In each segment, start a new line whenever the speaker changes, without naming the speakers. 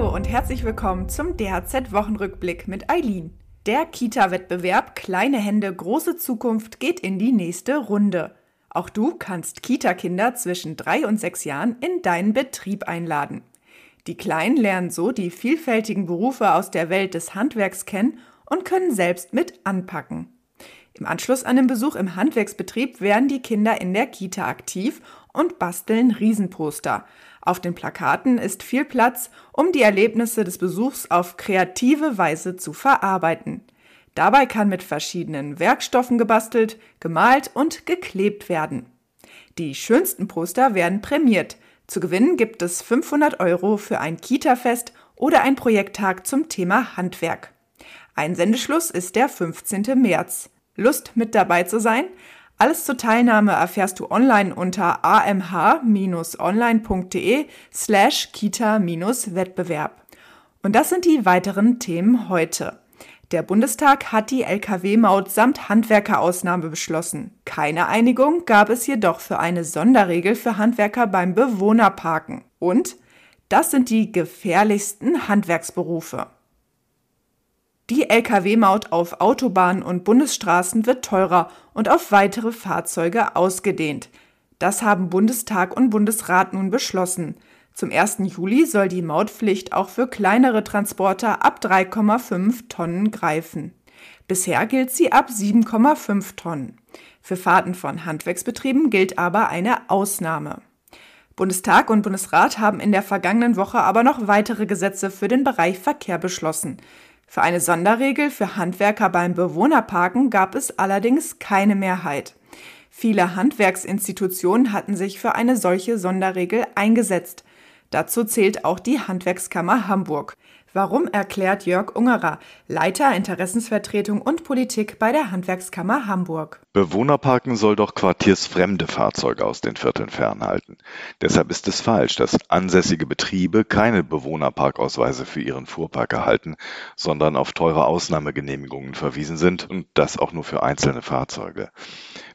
und herzlich willkommen zum DHZ-Wochenrückblick mit Eileen. Der Kita-Wettbewerb Kleine Hände, große Zukunft geht in die nächste Runde. Auch du kannst Kita-Kinder zwischen drei und sechs Jahren in deinen Betrieb einladen. Die Kleinen lernen so die vielfältigen Berufe aus der Welt des Handwerks kennen und können selbst mit anpacken. Im Anschluss an den Besuch im Handwerksbetrieb werden die Kinder in der Kita aktiv und basteln Riesenposter. Auf den Plakaten ist viel Platz, um die Erlebnisse des Besuchs auf kreative Weise zu verarbeiten. Dabei kann mit verschiedenen Werkstoffen gebastelt, gemalt und geklebt werden. Die schönsten Poster werden prämiert. Zu gewinnen gibt es 500 Euro für ein Kita-Fest oder ein Projekttag zum Thema Handwerk. Einsendeschluss ist der 15. März. Lust mit dabei zu sein? Alles zur Teilnahme erfährst du online unter amh-online.de slash kita-wettbewerb. Und das sind die weiteren Themen heute. Der Bundestag hat die Lkw-Maut samt Handwerkerausnahme beschlossen. Keine Einigung gab es jedoch für eine Sonderregel für Handwerker beim Bewohnerparken. Und das sind die gefährlichsten Handwerksberufe. Die Lkw-Maut auf Autobahnen und Bundesstraßen wird teurer und auf weitere Fahrzeuge ausgedehnt. Das haben Bundestag und Bundesrat nun beschlossen. Zum 1. Juli soll die Mautpflicht auch für kleinere Transporter ab 3,5 Tonnen greifen. Bisher gilt sie ab 7,5 Tonnen. Für Fahrten von Handwerksbetrieben gilt aber eine Ausnahme. Bundestag und Bundesrat haben in der vergangenen Woche aber noch weitere Gesetze für den Bereich Verkehr beschlossen. Für eine Sonderregel für Handwerker beim Bewohnerparken gab es allerdings keine Mehrheit. Viele Handwerksinstitutionen hatten sich für eine solche Sonderregel eingesetzt. Dazu zählt auch die Handwerkskammer Hamburg. Warum erklärt Jörg Ungerer, Leiter Interessensvertretung und Politik bei der Handwerkskammer Hamburg.
Bewohnerparken soll doch quartiersfremde Fahrzeuge aus den Vierteln fernhalten. Deshalb ist es falsch, dass ansässige Betriebe keine Bewohnerparkausweise für ihren Fuhrpark erhalten, sondern auf teure Ausnahmegenehmigungen verwiesen sind und das auch nur für einzelne Fahrzeuge.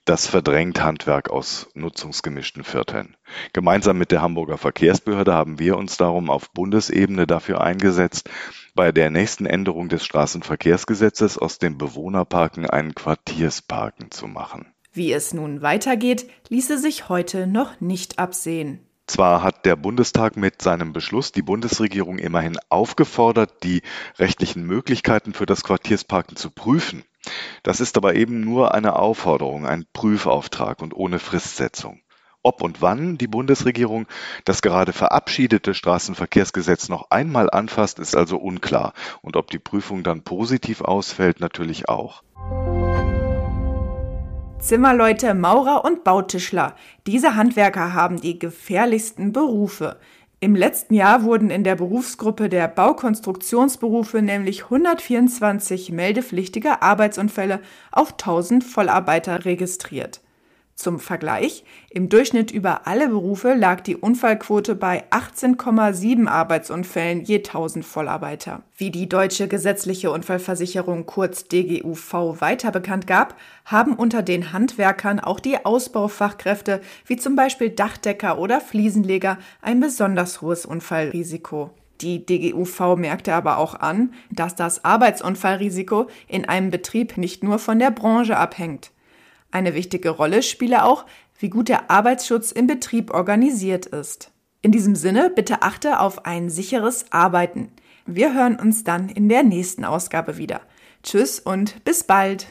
Das verdrängt Handwerk aus nutzungsgemischten Vierteln. Gemeinsam mit der Hamburger Verkehrsbehörde haben wir uns darum auf Bundesebene dafür eingesetzt, bei der nächsten Änderung des Straßenverkehrsgesetzes aus den Bewohnerparken einen Quartiersparken zu machen.
Wie es nun weitergeht, ließe sich heute noch nicht absehen.
Zwar hat der Bundestag mit seinem Beschluss die Bundesregierung immerhin aufgefordert, die rechtlichen Möglichkeiten für das Quartiersparken zu prüfen. Das ist aber eben nur eine Aufforderung, ein Prüfauftrag und ohne Fristsetzung. Ob und wann die Bundesregierung das gerade verabschiedete Straßenverkehrsgesetz noch einmal anfasst, ist also unklar. Und ob die Prüfung dann positiv ausfällt, natürlich auch.
Zimmerleute, Maurer und Bautischler. Diese Handwerker haben die gefährlichsten Berufe. Im letzten Jahr wurden in der Berufsgruppe der Baukonstruktionsberufe nämlich 124 meldepflichtige Arbeitsunfälle auf 1000 Vollarbeiter registriert. Zum Vergleich, im Durchschnitt über alle Berufe lag die Unfallquote bei 18,7 Arbeitsunfällen je 1000 Vollarbeiter. Wie die Deutsche Gesetzliche Unfallversicherung kurz DGUV weiter bekannt gab, haben unter den Handwerkern auch die Ausbaufachkräfte wie zum Beispiel Dachdecker oder Fliesenleger ein besonders hohes Unfallrisiko. Die DGUV merkte aber auch an, dass das Arbeitsunfallrisiko in einem Betrieb nicht nur von der Branche abhängt. Eine wichtige Rolle spiele auch, wie gut der Arbeitsschutz im Betrieb organisiert ist. In diesem Sinne bitte achte auf ein sicheres Arbeiten. Wir hören uns dann in der nächsten Ausgabe wieder. Tschüss und bis bald.